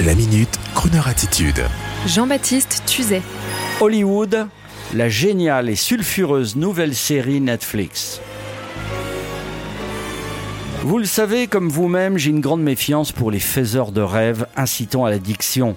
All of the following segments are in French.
La minute, Kroneur attitude. Jean-Baptiste Tuzet. Hollywood, la géniale et sulfureuse nouvelle série Netflix. Vous le savez, comme vous-même, j'ai une grande méfiance pour les faiseurs de rêves incitant à l'addiction.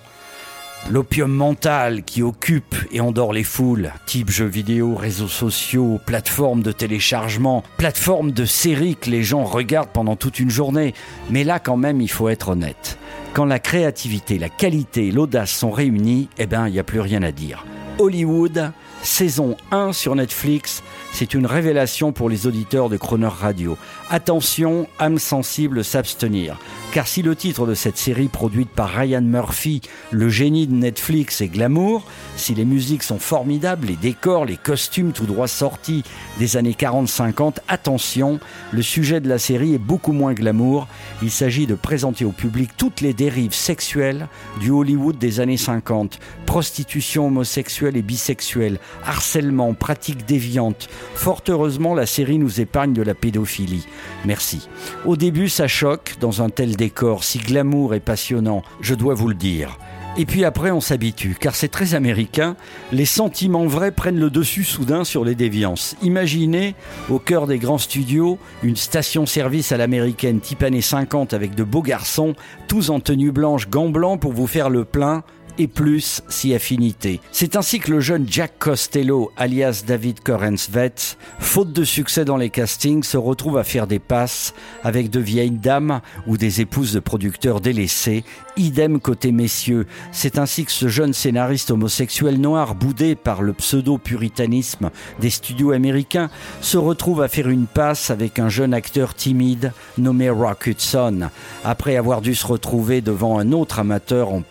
L'opium mental qui occupe et endort les foules, type jeux vidéo, réseaux sociaux, plateformes de téléchargement, plateformes de séries que les gens regardent pendant toute une journée. Mais là, quand même, il faut être honnête. Quand la créativité, la qualité l'audace sont réunies, eh ben, il n'y a plus rien à dire. Hollywood, saison 1 sur Netflix, c'est une révélation pour les auditeurs de Croner Radio. Attention, âme sensible, s'abstenir. Car si le titre de cette série produite par Ryan Murphy, le génie de Netflix, est glamour, si les musiques sont formidables, les décors, les costumes tout droit sortis des années 40-50, attention, le sujet de la série est beaucoup moins glamour. Il s'agit de présenter au public toutes les dérives sexuelles du Hollywood des années 50. Prostitution homosexuelle et bisexuelle, harcèlement, pratiques déviantes. Fort heureusement, la série nous épargne de la pédophilie. Merci. Au début, ça choque dans un tel décor si glamour et passionnant, je dois vous le dire. Et puis après, on s'habitue, car c'est très américain. Les sentiments vrais prennent le dessus soudain sur les déviances. Imaginez, au cœur des grands studios, une station-service à l'américaine type années 50 avec de beaux garçons, tous en tenue blanche, gants blancs pour vous faire le plein, et plus si affinité. C'est ainsi que le jeune Jack Costello, alias David Corensvet, faute de succès dans les castings, se retrouve à faire des passes avec de vieilles dames ou des épouses de producteurs délaissés. Idem côté messieurs. C'est ainsi que ce jeune scénariste homosexuel noir, boudé par le pseudo-puritanisme des studios américains, se retrouve à faire une passe avec un jeune acteur timide nommé Rock Hudson, après avoir dû se retrouver devant un autre amateur en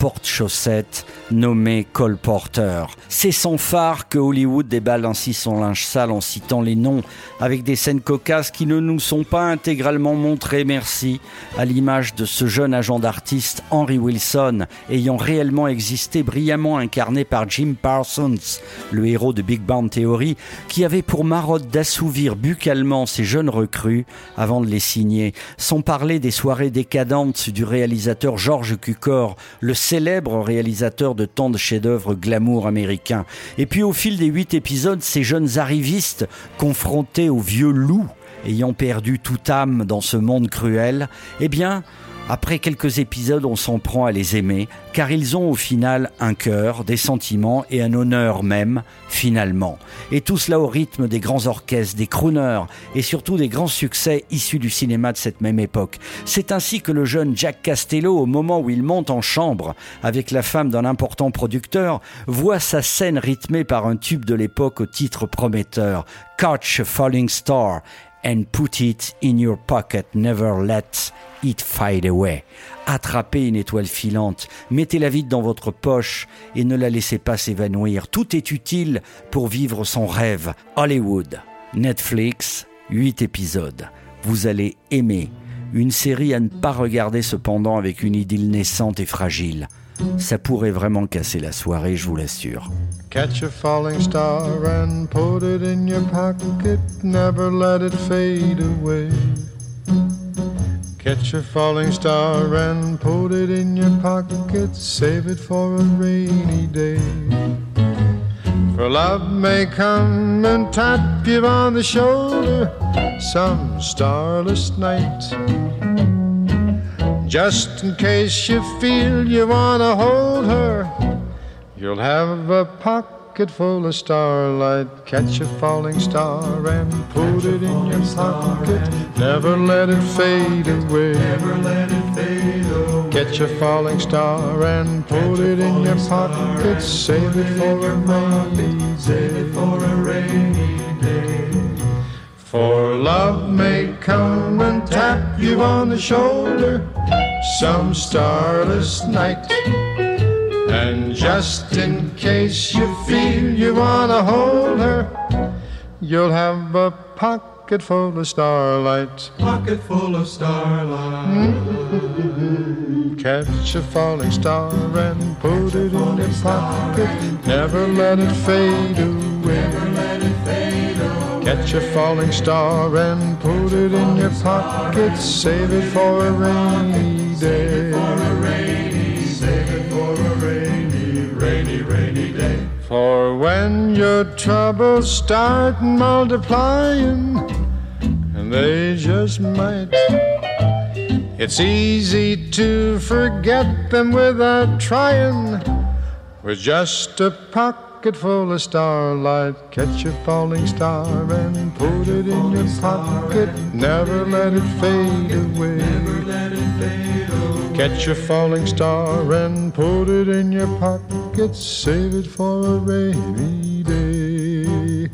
nommé Cole Porter. C'est sans phare que Hollywood déballe ainsi son linge sale en citant les noms avec des scènes cocasses qui ne nous sont pas intégralement montrées, merci, à l'image de ce jeune agent d'artiste Henry Wilson ayant réellement existé, brillamment incarné par Jim Parsons, le héros de Big Bang Theory, qui avait pour marotte d'assouvir buccalement ces jeunes recrues avant de les signer, sans parler des soirées décadentes du réalisateur George Cukor, le célèbre réalisateur de tant de chefs-d'œuvre glamour américains. Et puis au fil des huit épisodes, ces jeunes arrivistes confrontés aux vieux loups ayant perdu toute âme dans ce monde cruel, eh bien, après quelques épisodes, on s'en prend à les aimer, car ils ont au final un cœur, des sentiments et un honneur même, finalement. Et tout cela au rythme des grands orchestres, des crooners et surtout des grands succès issus du cinéma de cette même époque. C'est ainsi que le jeune Jack Castello, au moment où il monte en chambre avec la femme d'un important producteur, voit sa scène rythmée par un tube de l'époque au titre prometteur, Catch a Falling Star and put it in your pocket, never let it fade away. Attrapez une étoile filante, mettez-la vite dans votre poche et ne la laissez pas s'évanouir. Tout est utile pour vivre son rêve. Hollywood, Netflix, 8 épisodes. Vous allez aimer. Une série à ne pas regarder cependant avec une idylle naissante et fragile. Ça pourrait vraiment casser la soirée, je vous l'assure. Catch a falling star and put it in your pocket, never let it fade away. Catch a falling star and put it in your pocket, save it for a rainy day. For love may come and tap you on the shoulder some starless night. Just in case you feel you wanna hold her You'll have a pocket full of starlight. Catch a falling star and put it in your pocket. Never let it fade away. Never let it fade away. Catch a falling star and put it in your pocket. Save it for a rainy day. Save it for a rainy day. For love may come and tap you on the shoulder some starless night. And just in case you feel you wanna hold her, you'll have a pocket full of starlight. Pocket full of starlight. Mm-hmm. Catch a falling star and put it in your pocket. Never let it fade away. Catch a falling star and put it in your pocket. Save it for a rainy day. Save it for a rainy, rainy, rainy day. For when your troubles start multiplying, and they just might, it's easy to forget them without trying. With just a pocket full of starlight, catch a falling star and put it in your pocket. Never let it fade away. Catch a falling star and put it in your pocket. Save it for a rainy day.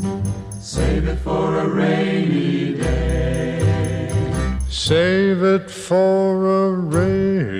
Save it for a rainy day. Save it for a rainy